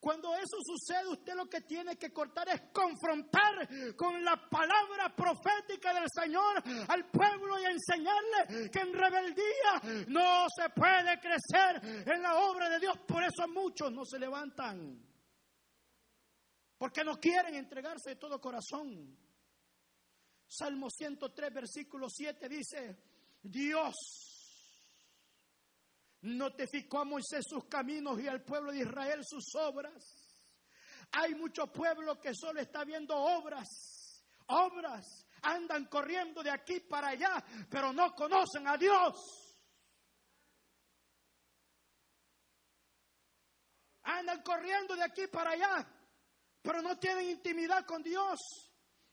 Cuando eso sucede, usted lo que tiene que cortar es confrontar con la palabra profética del Señor al pueblo y enseñarle que en rebeldía no se puede crecer en la obra de Dios. Por eso muchos no se levantan. Porque no quieren entregarse de todo corazón. Salmo 103, versículo 7 dice, Dios notificó a Moisés sus caminos y al pueblo de Israel sus obras. Hay mucho pueblo que solo está viendo obras, obras, andan corriendo de aquí para allá, pero no conocen a Dios. Andan corriendo de aquí para allá, pero no tienen intimidad con Dios.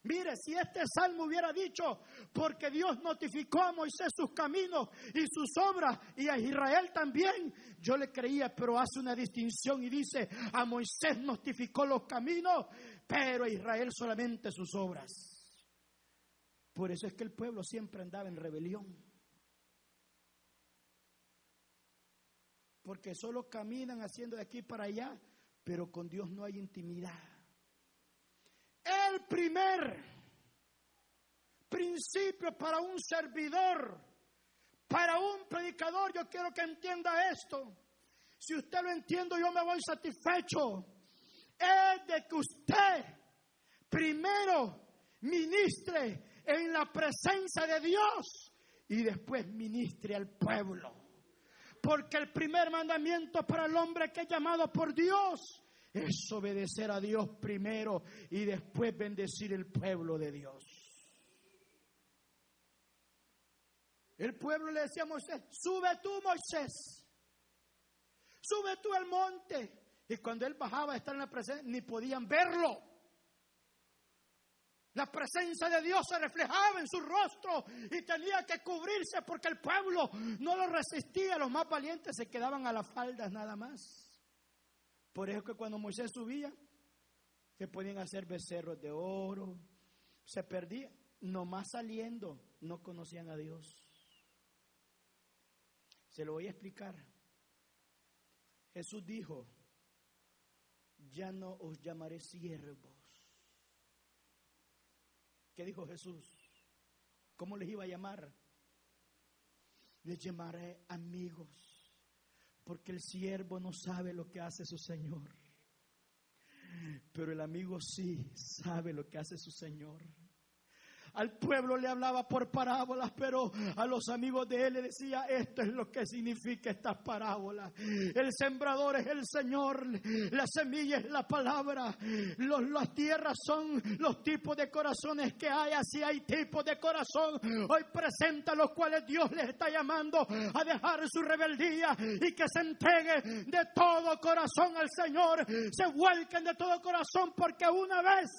Mire, si este salmo hubiera dicho, porque Dios notificó a Moisés sus caminos y sus obras y a Israel también, yo le creía, pero hace una distinción y dice, a Moisés notificó los caminos, pero a Israel solamente sus obras. Por eso es que el pueblo siempre andaba en rebelión. Porque solo caminan haciendo de aquí para allá, pero con Dios no hay intimidad. Primer principio para un servidor, para un predicador, yo quiero que entienda esto. Si usted lo entiende, yo me voy satisfecho. es de que usted primero ministre en la presencia de Dios y después ministre al pueblo. Porque el primer mandamiento para el hombre que es llamado por Dios es obedecer a Dios primero y después bendecir el pueblo de Dios. El pueblo le decía a Moisés, sube tú Moisés, sube tú al monte. Y cuando él bajaba a estar en la presencia, ni podían verlo. La presencia de Dios se reflejaba en su rostro y tenía que cubrirse porque el pueblo no lo resistía. Los más valientes se quedaban a las faldas nada más. Por eso que cuando Moisés subía, se podían hacer becerros de oro, se perdía. Nomás saliendo, no conocían a Dios. Se lo voy a explicar. Jesús dijo, ya no os llamaré siervos. ¿Qué dijo Jesús? ¿Cómo les iba a llamar? Les llamaré amigos, porque el siervo no sabe lo que hace su Señor, pero el amigo sí sabe lo que hace su Señor. Al pueblo le hablaba por parábolas, pero a los amigos de él le decía, esto es lo que significa estas parábolas. El sembrador es el Señor, la semilla es la palabra, los, las tierras son los tipos de corazones que hay, así hay tipos de corazón. Hoy presenta los cuales Dios les está llamando a dejar su rebeldía y que se entregue de todo corazón al Señor, se vuelquen de todo corazón porque una vez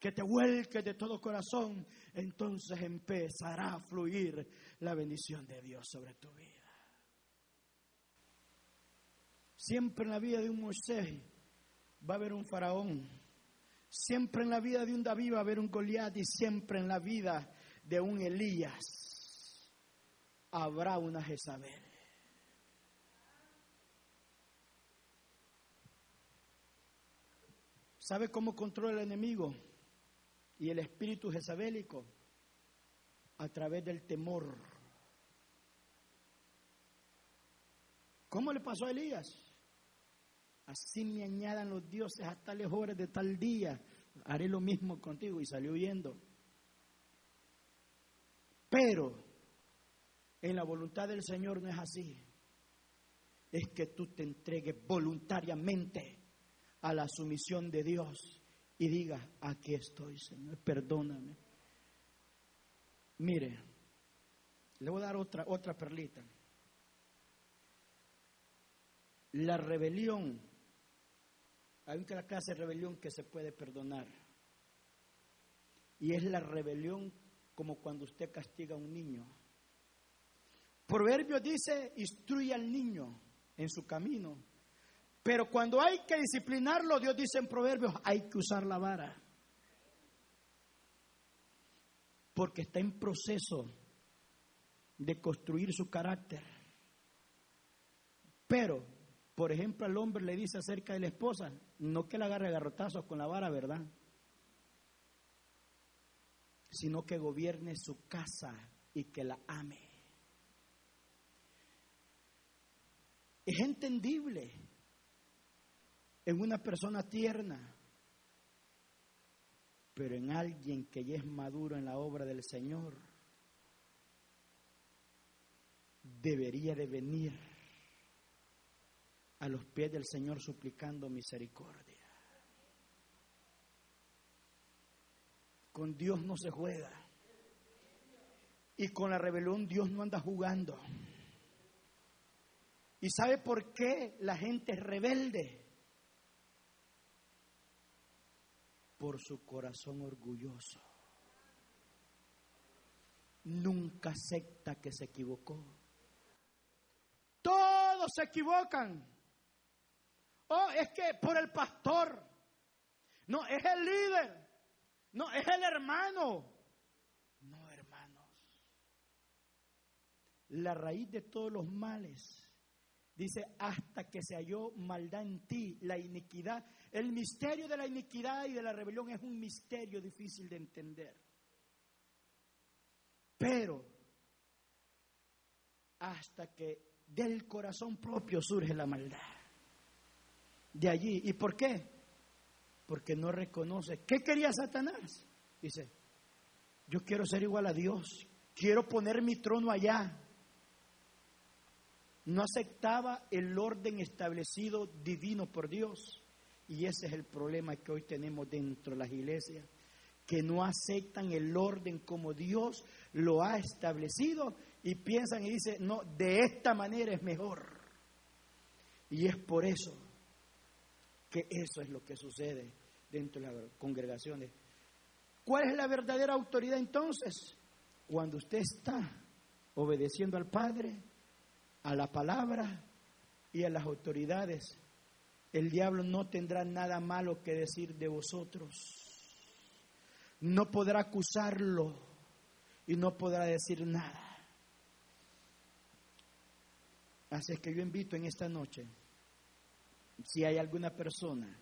que te vuelques de todo corazón, entonces empezará a fluir la bendición de Dios sobre tu vida. Siempre en la vida de un Moisés va a haber un faraón. Siempre en la vida de un David va a haber un Goliat y siempre en la vida de un Elías habrá una Jezabel. ¿Sabe cómo controla el enemigo? Y el espíritu jezabélico a través del temor. ¿Cómo le pasó a Elías? Así me añadan los dioses a tales horas de tal día, haré lo mismo contigo y salió huyendo. Pero en la voluntad del Señor no es así. Es que tú te entregues voluntariamente a la sumisión de Dios y diga, aquí estoy, Señor, perdóname. Mire, le voy a dar otra, otra perlita. La rebelión, hay una clase de rebelión que se puede perdonar. Y es la rebelión como cuando usted castiga a un niño. Proverbio dice, instruye al niño en su camino pero cuando hay que disciplinarlo, Dios dice en Proverbios, hay que usar la vara. Porque está en proceso de construir su carácter. Pero, por ejemplo, al hombre le dice acerca de la esposa, no que la agarre garrotazos con la vara, ¿verdad? Sino que gobierne su casa y que la ame. Es entendible en una persona tierna, pero en alguien que ya es maduro en la obra del Señor, debería de venir a los pies del Señor suplicando misericordia. Con Dios no se juega. Y con la rebelión Dios no anda jugando. ¿Y sabe por qué la gente es rebelde? Por su corazón orgulloso. Nunca acepta que se equivocó. Todos se equivocan. Oh, es que por el pastor. No, es el líder. No, es el hermano. No, hermanos. La raíz de todos los males Dice, hasta que se halló maldad en ti, la iniquidad. El misterio de la iniquidad y de la rebelión es un misterio difícil de entender. Pero, hasta que del corazón propio surge la maldad. De allí. ¿Y por qué? porque no reconoce. ¿Qué quería Satanás? Dice, yo quiero ser igual a Dios, quiero poner mi trono allá. No aceptaba el orden establecido divino por Dios. Y ese es el problema que hoy tenemos dentro de las iglesias, que no aceptan el orden como Dios lo ha establecido y piensan y dicen, no, de esta manera es mejor. Y es por eso que eso es lo que sucede dentro de las congregaciones. ¿Cuál es la verdadera autoridad entonces? Cuando usted está obedeciendo al Padre, a la palabra y a las autoridades, el diablo no tendrá nada malo que decir de vosotros. No podrá acusarlo y no podrá decir nada. Así es que yo invito en esta noche, si hay alguna persona,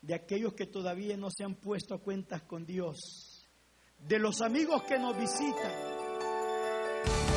de aquellos que todavía no se han puesto a cuentas con Dios, de los amigos que nos visitan.